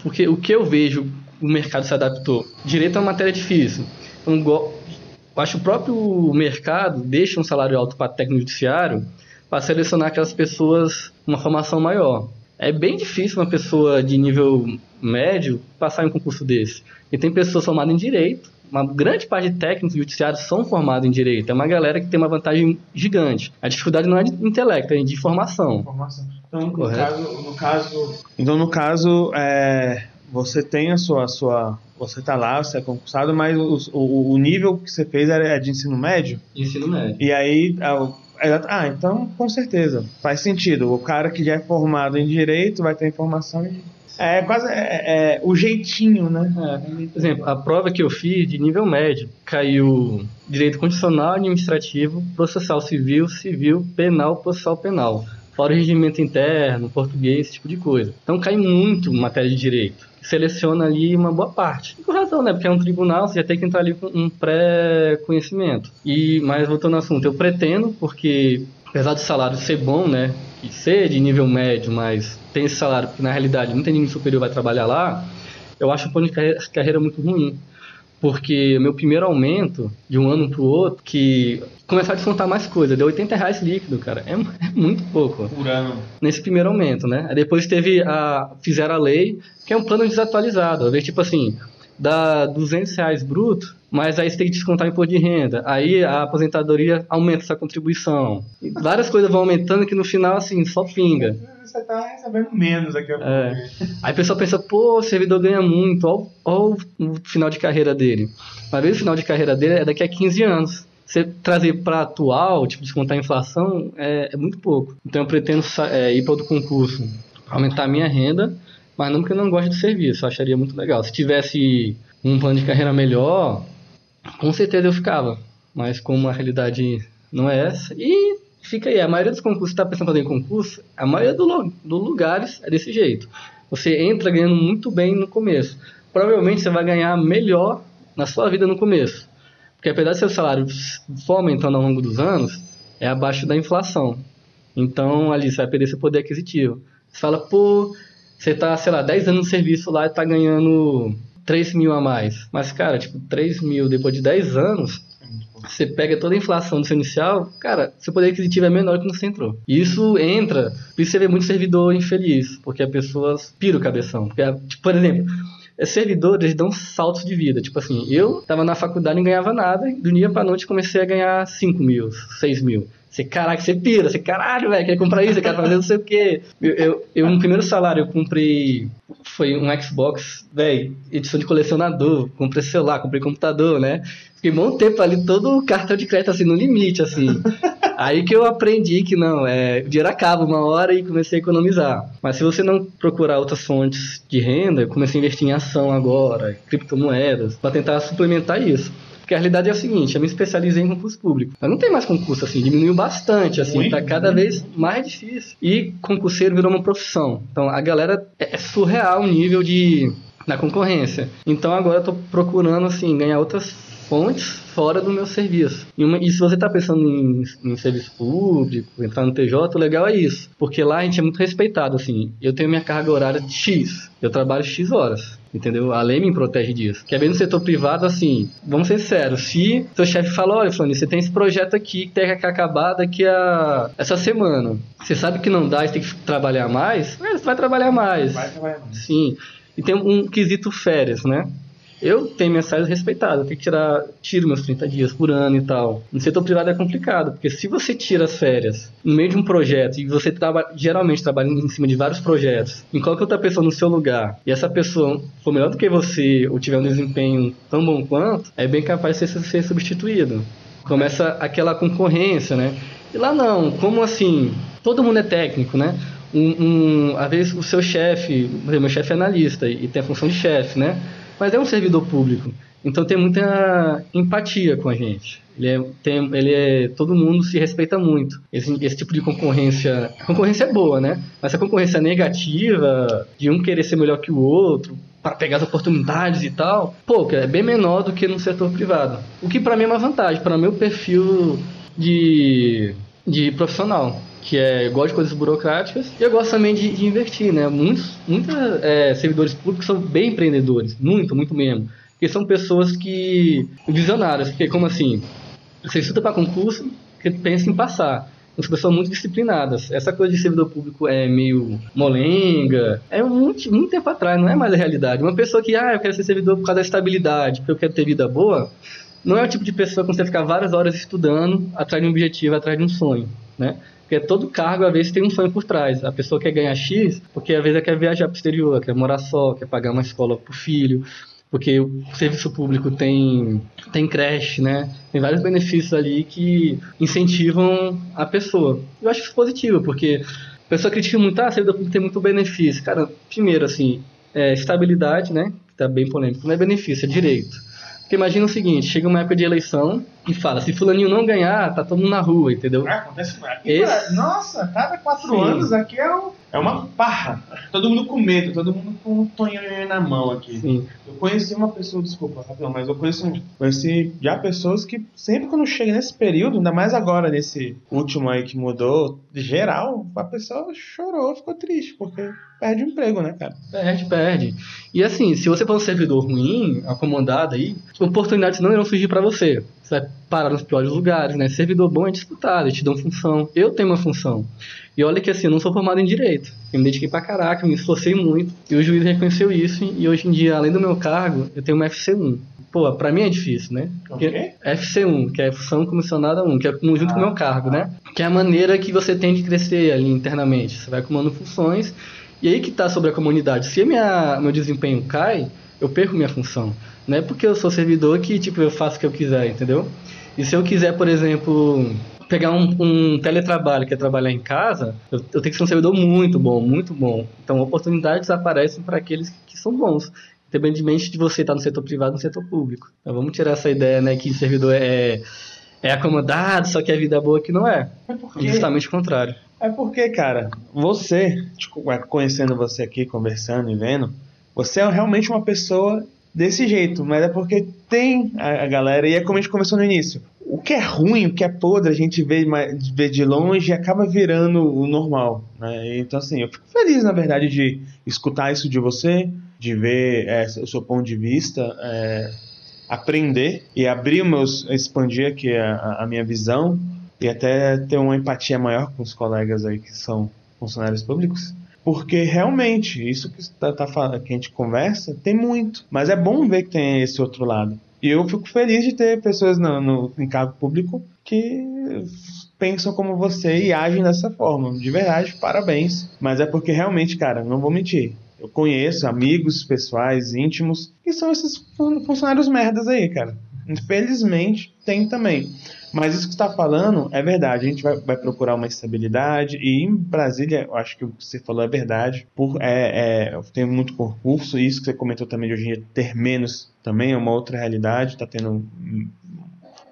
Porque o que eu vejo, o mercado se adaptou. Direito é uma matéria difícil. Então, eu acho que o próprio mercado deixa um salário alto para técnico judiciário para selecionar aquelas pessoas com uma formação maior. É bem difícil uma pessoa de nível médio passar em um concurso desse. E tem pessoas formadas em direito, uma grande parte de técnicos judiciários são formados em direito. É uma galera que tem uma vantagem gigante. A dificuldade não é de intelecto, é de formação. Formação. Então, no caso, no caso, então, no caso é, você tem a sua, a sua você está lá, você é concursado, mas o, o, o, nível que você fez é de ensino médio? Ensino médio. E aí, ah, então com certeza, faz sentido. O cara que já é formado em direito vai ter informação em é quase é, é, o jeitinho, né? É. Por exemplo, a prova que eu fiz de nível médio caiu direito constitucional, administrativo, processual civil, civil, penal, processual penal. Fora o regimento interno, português, esse tipo de coisa. Então cai muito matéria de direito. Seleciona ali uma boa parte. E com razão, né? Porque é um tribunal, você já tem que entrar ali com um pré-conhecimento. E, mas voltando ao assunto, eu pretendo, porque apesar do salário ser bom, né? Que ser de nível médio, mas tem esse salário, porque na realidade não tem ninguém superior vai trabalhar lá, eu acho o plano de carreira muito ruim. Porque meu primeiro aumento, de um ano para o outro, que começar a descontar mais coisa, deu 80 reais líquido, cara. É, é, muito pouco. Por ano. Nesse primeiro aumento, né? Aí depois teve a. Fizeram a lei, que é um plano desatualizado. Às tipo assim, dá 200 reais bruto, mas aí você tem que descontar o imposto de renda. Aí a aposentadoria aumenta essa contribuição. E várias coisas vão aumentando que no final, assim, só pinga você tá recebendo menos aqui a é. Aí o pessoal pensa, pô, o servidor ganha muito, olha, olha o final de carreira dele. Mas vezes o final de carreira dele é daqui a 15 anos. Você trazer para atual, tipo, descontar a inflação, é, é muito pouco. Então eu pretendo é, ir para outro concurso, aumentar a minha renda, mas não porque eu não gosto de serviço, eu acharia muito legal. Se tivesse um plano de carreira melhor, com certeza eu ficava. Mas como a realidade não é essa, e fica aí. A maioria dos concursos está pensando em fazer concurso, a maioria dos do lugares é desse jeito. Você entra ganhando muito bem no começo. Provavelmente você vai ganhar melhor na sua vida no começo. Porque apesar de seu salário for aumentando ao longo dos anos, é abaixo da inflação. Então ali você vai perder seu poder aquisitivo. Você fala, pô, você tá, sei lá, 10 anos no serviço lá e tá ganhando 3 mil a mais. Mas, cara, tipo, 3 mil depois de 10 anos você pega toda a inflação do seu inicial, cara, seu poder aquisitivo é menor que quando você entrou. E isso entra, por isso você vê muito servidor infeliz, porque a pessoa pira o cabeção. Porque, tipo, por exemplo, servidores dão saltos de vida. Tipo assim, eu tava na faculdade e não ganhava nada, do dia pra noite comecei a ganhar 5 mil, 6 mil. Você, caraca, você pira, você, caralho, velho, quer comprar isso, quer fazer não sei o quê. Eu, eu, eu, no primeiro salário, eu comprei, foi um Xbox, velho, edição de colecionador, comprei celular, comprei computador, né? Fiquei bom tempo ali, todo o cartão de crédito, assim, no limite, assim. Aí que eu aprendi que não, é, o dinheiro acaba uma hora e comecei a economizar. Mas se você não procurar outras fontes de renda, eu comecei a investir em ação agora, criptomoedas, para tentar suplementar isso. Porque a realidade é a seguinte, eu me especializei em concurso público. Mas não tem mais concurso, assim, diminuiu bastante, assim, muito, tá cada muito. vez mais difícil. E concurseiro virou uma profissão. Então a galera é, é surreal o nível de na concorrência. Então agora eu tô procurando assim ganhar outras fontes fora do meu serviço. E, uma, e se você está pensando em, em, serviço público, entrar no TJ, o legal é isso. Porque lá a gente é muito respeitado, assim. Eu tenho minha carga horária de X. Eu trabalho X horas. Entendeu? A lei me protege disso. Que é bem no setor privado, assim, vamos ser sérios. Se seu chefe fala, olha, Flávio, você tem esse projeto aqui que tem que acabar daqui a essa semana. Você sabe que não dá, você tem que trabalhar mais, é, você vai trabalhar mais. Vai trabalhar mais. Sim. E tem um quesito férias, né? Eu tenho saídas respeitadas, eu tenho que tirar, tiro meus 30 dias por ano e tal. No setor privado é complicado, porque se você tira as férias no meio de um projeto e você traba, geralmente trabalha em cima de vários projetos, e coloca outra pessoa no seu lugar e essa pessoa for melhor do que você ou tiver um desempenho tão bom quanto, é bem capaz de ser, ser substituído. Começa aquela concorrência, né? E lá não, como assim? Todo mundo é técnico, né? Um, um, às vezes o seu chefe, meu chefe é analista e tem a função de chefe, né? Mas é um servidor público, então tem muita empatia com a gente. Ele é, tem, ele é, todo mundo se respeita muito. Esse, esse tipo de concorrência, concorrência é boa, né? Mas a concorrência negativa, de um querer ser melhor que o outro, para pegar as oportunidades e tal, pô, é bem menor do que no setor privado. O que para mim é uma vantagem, para meu perfil de, de profissional que é, eu gosto de coisas burocráticas e eu gosto também de, de investir, né? Muitos, muitos é, servidores públicos são bem empreendedores, muito, muito mesmo. Porque são pessoas que visionárias, porque como assim, você estuda para concurso, que pensa em passar. São pessoas muito disciplinadas. Essa coisa de servidor público é meio molenga. É muito, muito tempo atrás, não é mais a realidade. Uma pessoa que, ah, eu quero ser servidor por causa da estabilidade, porque eu quero ter vida boa, não é o tipo de pessoa que você ficar várias horas estudando atrás de um objetivo, atrás de um sonho, né? Porque todo cargo, às vezes, tem um sonho por trás. A pessoa quer ganhar X, porque às vezes ela quer viajar para o exterior, quer morar só, quer pagar uma escola para o filho. Porque o serviço público tem, tem creche, né? Tem vários benefícios ali que incentivam a pessoa. Eu acho isso positivo, porque a pessoa critica muito, ah, servidor público tem muito benefício. Cara, primeiro, assim, é, estabilidade, né? Que tá bem polêmico. Não é benefício, é direito. Porque imagina o seguinte, chega uma época de eleição e fala, se fulaninho não ganhar, tá todo mundo na rua, entendeu? É, acontece aqui, Esse... Nossa, cada quatro Sim. anos aqui é, um, é uma parra. Todo mundo com medo, todo mundo com um tonho na mão aqui. Sim. Eu conheci uma pessoa, desculpa, Rafael, mas eu conheci, conheci já pessoas que sempre quando chega nesse período, ainda mais agora, nesse último aí que mudou, geral, a pessoa chorou, ficou triste, porque perde o emprego, né, cara? Perde, perde. E assim, se você for um servidor ruim, acomodado aí, oportunidades não irão surgir para você. Você vai parar nos piores lugares, né? Servidor bom é disputado, eles te dão função. Eu tenho uma função. E olha que assim, eu não sou formado em direito. Eu me dediquei pra caraca, me esforcei muito. E o juiz reconheceu isso. E hoje em dia, além do meu cargo, eu tenho uma FC1. Pô, pra mim é difícil, né? Porque FC1, que é função comissionada 1, que é junto ah, com o meu cargo, né? Que é a maneira que você tem de crescer ali internamente. Você vai acumulando funções e aí que está sobre a comunidade. Se minha, meu desempenho cai, eu perco minha função. Não é porque eu sou servidor que tipo eu faço o que eu quiser, entendeu? E se eu quiser, por exemplo, pegar um, um teletrabalho, que é trabalhar em casa, eu, eu, tenho que ser um servidor muito bom, muito bom. Então, oportunidades aparecem para aqueles que, são bons, independentemente de você estar no setor privado ou no setor público. Então, vamos tirar essa ideia, né, que servidor é, é acomodado, só que a vida é boa, que não é. É, porque... é justamente o contrário. É porque, cara, você, tipo, é, conhecendo você aqui, conversando e vendo, você é realmente uma pessoa desse jeito, mas é porque tem a, a galera, e é como a gente conversou no início. O que é ruim, o que é podre, a gente vê, vê de longe e acaba virando o normal. Né? Então, assim, eu fico feliz, na verdade, de escutar isso de você, de ver é, o seu ponto de vista, é, aprender e abrir meus, expandir aqui a, a minha visão e até ter uma empatia maior com os colegas aí que são funcionários públicos. Porque realmente, isso que, tá, tá, que a gente conversa, tem muito. Mas é bom ver que tem esse outro lado. E eu fico feliz de ter pessoas no, no, em cargo público que pensam como você e agem dessa forma. De verdade, parabéns. Mas é porque realmente, cara, não vou mentir. Eu conheço amigos pessoais, íntimos, que são esses funcionários merdas aí, cara. Infelizmente, tem também. Mas isso que está falando é verdade. A gente vai, vai, procurar uma estabilidade. E em Brasília, eu acho que o que você falou é verdade. Por, é, é, tem muito concurso. Isso que você comentou também de hoje em dia ter menos também é uma outra realidade. Está tendo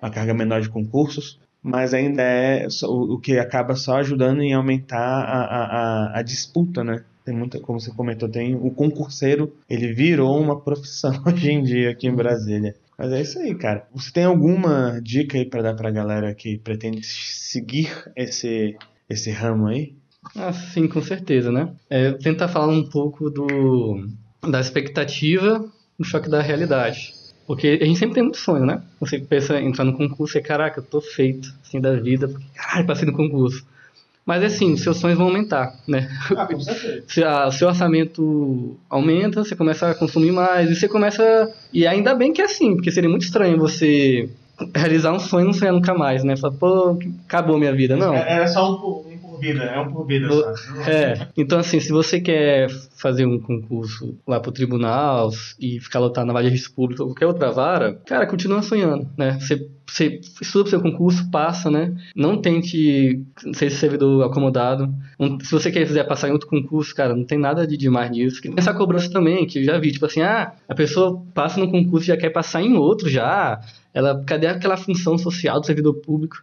uma carga menor de concursos. Mas ainda é o, o que acaba só ajudando em aumentar a, a, a, a disputa, né? tem muita, como você comentou, tem o concurseiro, ele virou uma profissão hoje em dia aqui em Brasília. Mas é isso aí, cara. Você tem alguma dica aí para dar pra galera que pretende seguir esse, esse ramo aí? Ah, sim, com certeza, né? É, tentar falar um pouco do, da expectativa do choque da realidade. Porque a gente sempre tem muito sonho, né? Você pensa em entrar no concurso e, caraca, eu tô feito, assim, da vida, caralho, passei no concurso. Mas assim, seus sonhos vão aumentar, né? Ah, com certeza. O seu orçamento aumenta, você começa a consumir mais, e você começa. E ainda bem que é assim, porque seria muito estranho você realizar um sonho e não sonhar nunca mais, né? Falar, pô, acabou minha vida. Não. É, é só um, um por vida, é um por vida só. É. Então, assim, se você quer fazer um concurso lá pro tribunal e ficar lotado na vara de público ou qualquer outra vara, cara, continua sonhando, né? Você, você estuda pro seu concurso, passa, né? Não tente ser servidor acomodado. Se você quiser passar em outro concurso, cara, não tem nada de demais nisso. Tem essa cobrança também, que eu já vi, tipo assim, ah, a pessoa passa no concurso e já quer passar em outro já. Ela, cadê aquela função social do servidor público?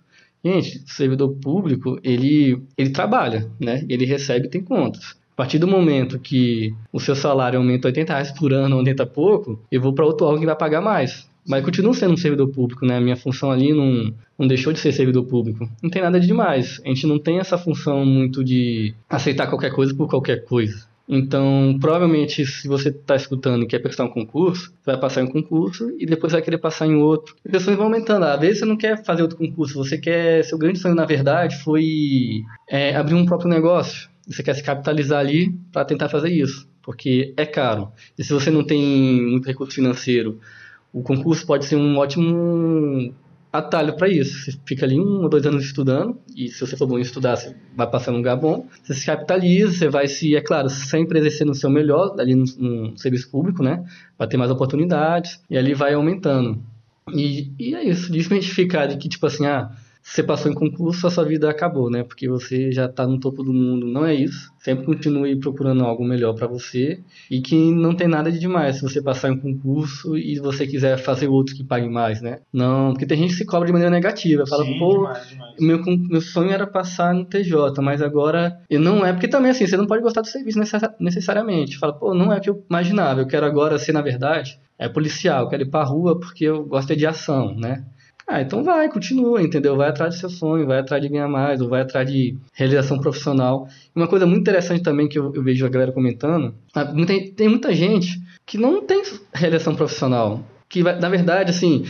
Gente, servidor público, ele, ele trabalha, né? Ele recebe e tem contas. A partir do momento que o seu salário aumenta 80 reais por ano, aumenta pouco, eu vou para outro órgão que vai pagar mais. Mas continuo sendo um servidor público, né? Minha função ali não, não deixou de ser servidor público. Não tem nada de demais. A gente não tem essa função muito de aceitar qualquer coisa por qualquer coisa. Então, provavelmente, se você está escutando e quer prestar um concurso, você vai passar em um concurso e depois vai querer passar em outro. As vão aumentando. Às vezes você não quer fazer outro concurso, você quer. Seu grande sonho, na verdade, foi é, abrir um próprio negócio. Você quer se capitalizar ali para tentar fazer isso, porque é caro. E se você não tem muito recurso financeiro, o concurso pode ser um ótimo atalho para isso. Você fica ali um ou dois anos estudando, e se você for bom em estudar, você vai passar num lugar bom, você se capitaliza, você vai se, é claro, sempre exercendo o seu melhor ali no, no serviço público, né? Vai ter mais oportunidades, e ali vai aumentando. E, e é isso, desmistificar de que, tipo assim, ah, você passou em concurso, a sua vida acabou, né? Porque você já está no topo do mundo. Não é isso. Sempre continue procurando algo melhor para você e que não tem nada de demais se você passar em concurso e você quiser fazer outro que pague mais, né? Não, porque tem gente que se cobra de maneira negativa. Fala, Sim, pô, demais, demais. Meu, meu sonho era passar no TJ, mas agora e não é. Porque também, assim, você não pode gostar do serviço necessariamente. Fala, pô, não é o que eu imaginava. Eu quero agora ser, na verdade, é policial. Eu quero ir pra rua porque eu gosto de ação, né? Ah, então vai, continua, entendeu? Vai atrás do seu sonho, vai atrás de ganhar mais, ou vai atrás de realização profissional. Uma coisa muito interessante também que eu, eu vejo a galera comentando, ah, tem, tem muita gente que não tem realização profissional, que vai, na verdade, assim,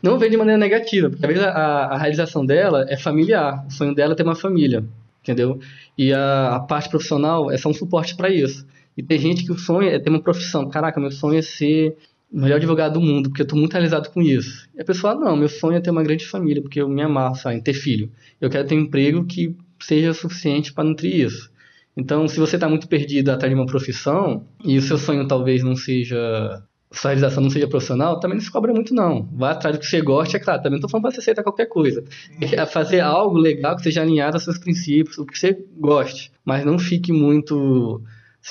não vê de maneira negativa, porque às vezes a, a realização dela é familiar, o sonho dela é ter uma família, entendeu? E a, a parte profissional é só um suporte para isso. E tem gente que o sonho é ter uma profissão. Caraca, meu sonho é ser melhor advogado do mundo, porque eu estou muito realizado com isso. E a pessoa, não, meu sonho é ter uma grande família, porque eu me amarro, sabe, em ter filho. Eu quero ter um emprego que seja suficiente para nutrir isso. Então, se você está muito perdido atrás de uma profissão, e o seu sonho talvez não seja sua realização não seja profissional, também não se cobra muito, não. Vá atrás do que você gosta, é claro. Também não estou falando para você aceitar qualquer coisa. É fazer algo legal que seja alinhado aos seus princípios, o que você goste. Mas não fique muito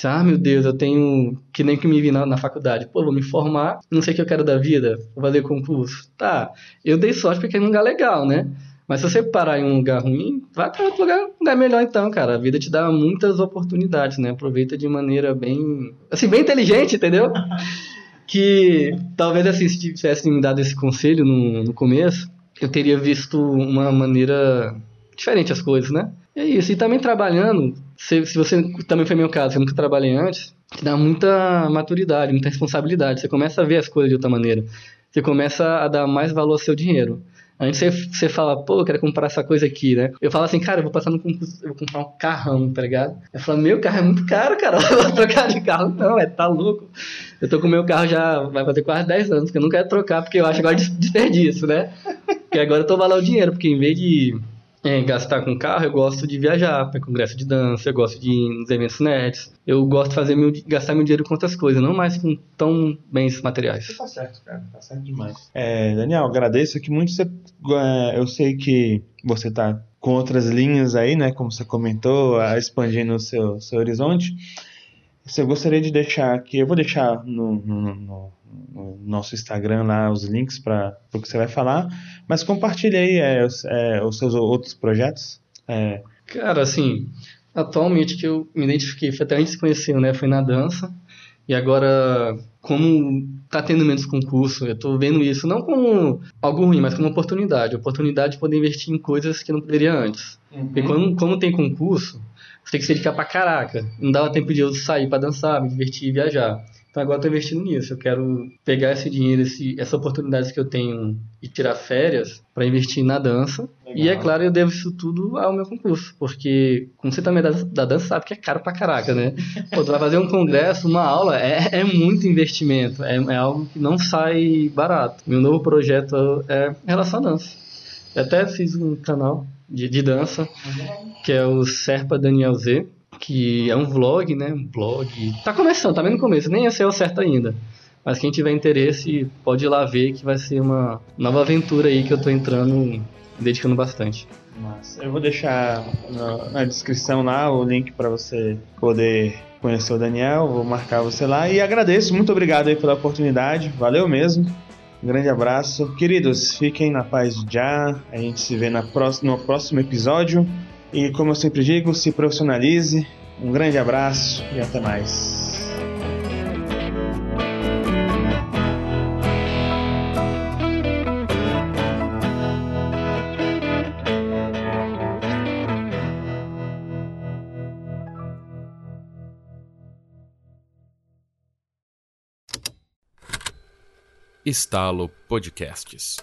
ah, meu Deus, eu tenho. Que nem que me vi na, na, faculdade. Pô, vou me formar, não sei o que eu quero da vida, vou fazer concurso. Tá, eu dei sorte porque é um lugar legal, né? Mas se você parar em um lugar ruim, vai para outro lugar, um lugar melhor então, cara. A vida te dá muitas oportunidades, né? Aproveita de maneira bem. Assim, bem inteligente, entendeu? que talvez assim, se tivesse me dado esse conselho no, no começo, eu teria visto uma maneira diferente as coisas, né? E é isso. E também trabalhando, se, se você também foi meu caso, eu nunca trabalhei antes, te dá muita maturidade, muita responsabilidade. Você começa a ver as coisas de outra maneira. Você começa a dar mais valor ao seu dinheiro. Antes você, você fala, pô, eu quero comprar essa coisa aqui, né? Eu falo assim, cara, eu vou passar no concurso, eu vou comprar um carrão, tá ligado? Eu falo, meu carro é muito caro, cara, eu vou trocar de carro. Não, é, tá louco. Eu tô com meu carro já, vai fazer quase 10 anos, que eu não quero trocar, porque eu acho agora desperdício, né? Porque agora eu tô valendo o dinheiro, porque em vez de é, gastar com carro, eu gosto de viajar para congresso de dança, eu gosto de ir nos eventos nerds. Eu gosto de fazer meu, gastar meu dinheiro com outras coisas, não mais com tão bens materiais. Tá certo, cara. Tá certo demais. É, Daniel, agradeço aqui muito. Você, é, eu sei que você tá com outras linhas aí, né? Como você comentou, expandindo o seu, seu horizonte. Se eu gostaria de deixar aqui, eu vou deixar no, no, no no nosso Instagram lá os links para o que você vai falar, mas compartilhe aí é, é, os seus outros projetos. É. Cara, assim, atualmente que eu me identifiquei, foi até antes de se conhecer, né, foi na dança, e agora, como tá tendo menos concurso, eu tô vendo isso não como algo ruim, mas como oportunidade, oportunidade de poder investir em coisas que eu não poderia antes. Uhum. Porque quando, como tem concurso, você tem que se dedicar pra caraca, não dava tempo de eu sair para dançar, me divertir e viajar. Então agora estou investindo nisso. Eu quero pegar esse dinheiro, esse, essa oportunidade que eu tenho de tirar férias para investir na dança E é claro, eu devo isso tudo ao meu concurso, porque como você também é da, da dança sabe que é caro pra caraca, né? Pô, tu vai fazer um congresso, uma aula, é, é muito investimento, é, é algo que não sai barato. Meu novo projeto é em relação à dança. Eu até fiz um canal de, de dança, que é o Serpa Daniel Z, que é um vlog, né? Um blog. Tá começando, tá bem no começo, nem é o certo ainda. Mas quem tiver interesse pode ir lá ver que vai ser uma nova aventura aí que eu tô entrando, dedicando bastante. Massa. Eu vou deixar na, na descrição lá o link para você poder conhecer o Daniel, vou marcar você lá e agradeço, muito obrigado aí pela oportunidade, valeu mesmo. Um grande abraço. Queridos, fiquem na paz Já. A gente se vê na próxima, no próximo episódio. E como eu sempre digo, se profissionalize. Um grande abraço e até mais. Estalo Podcasts.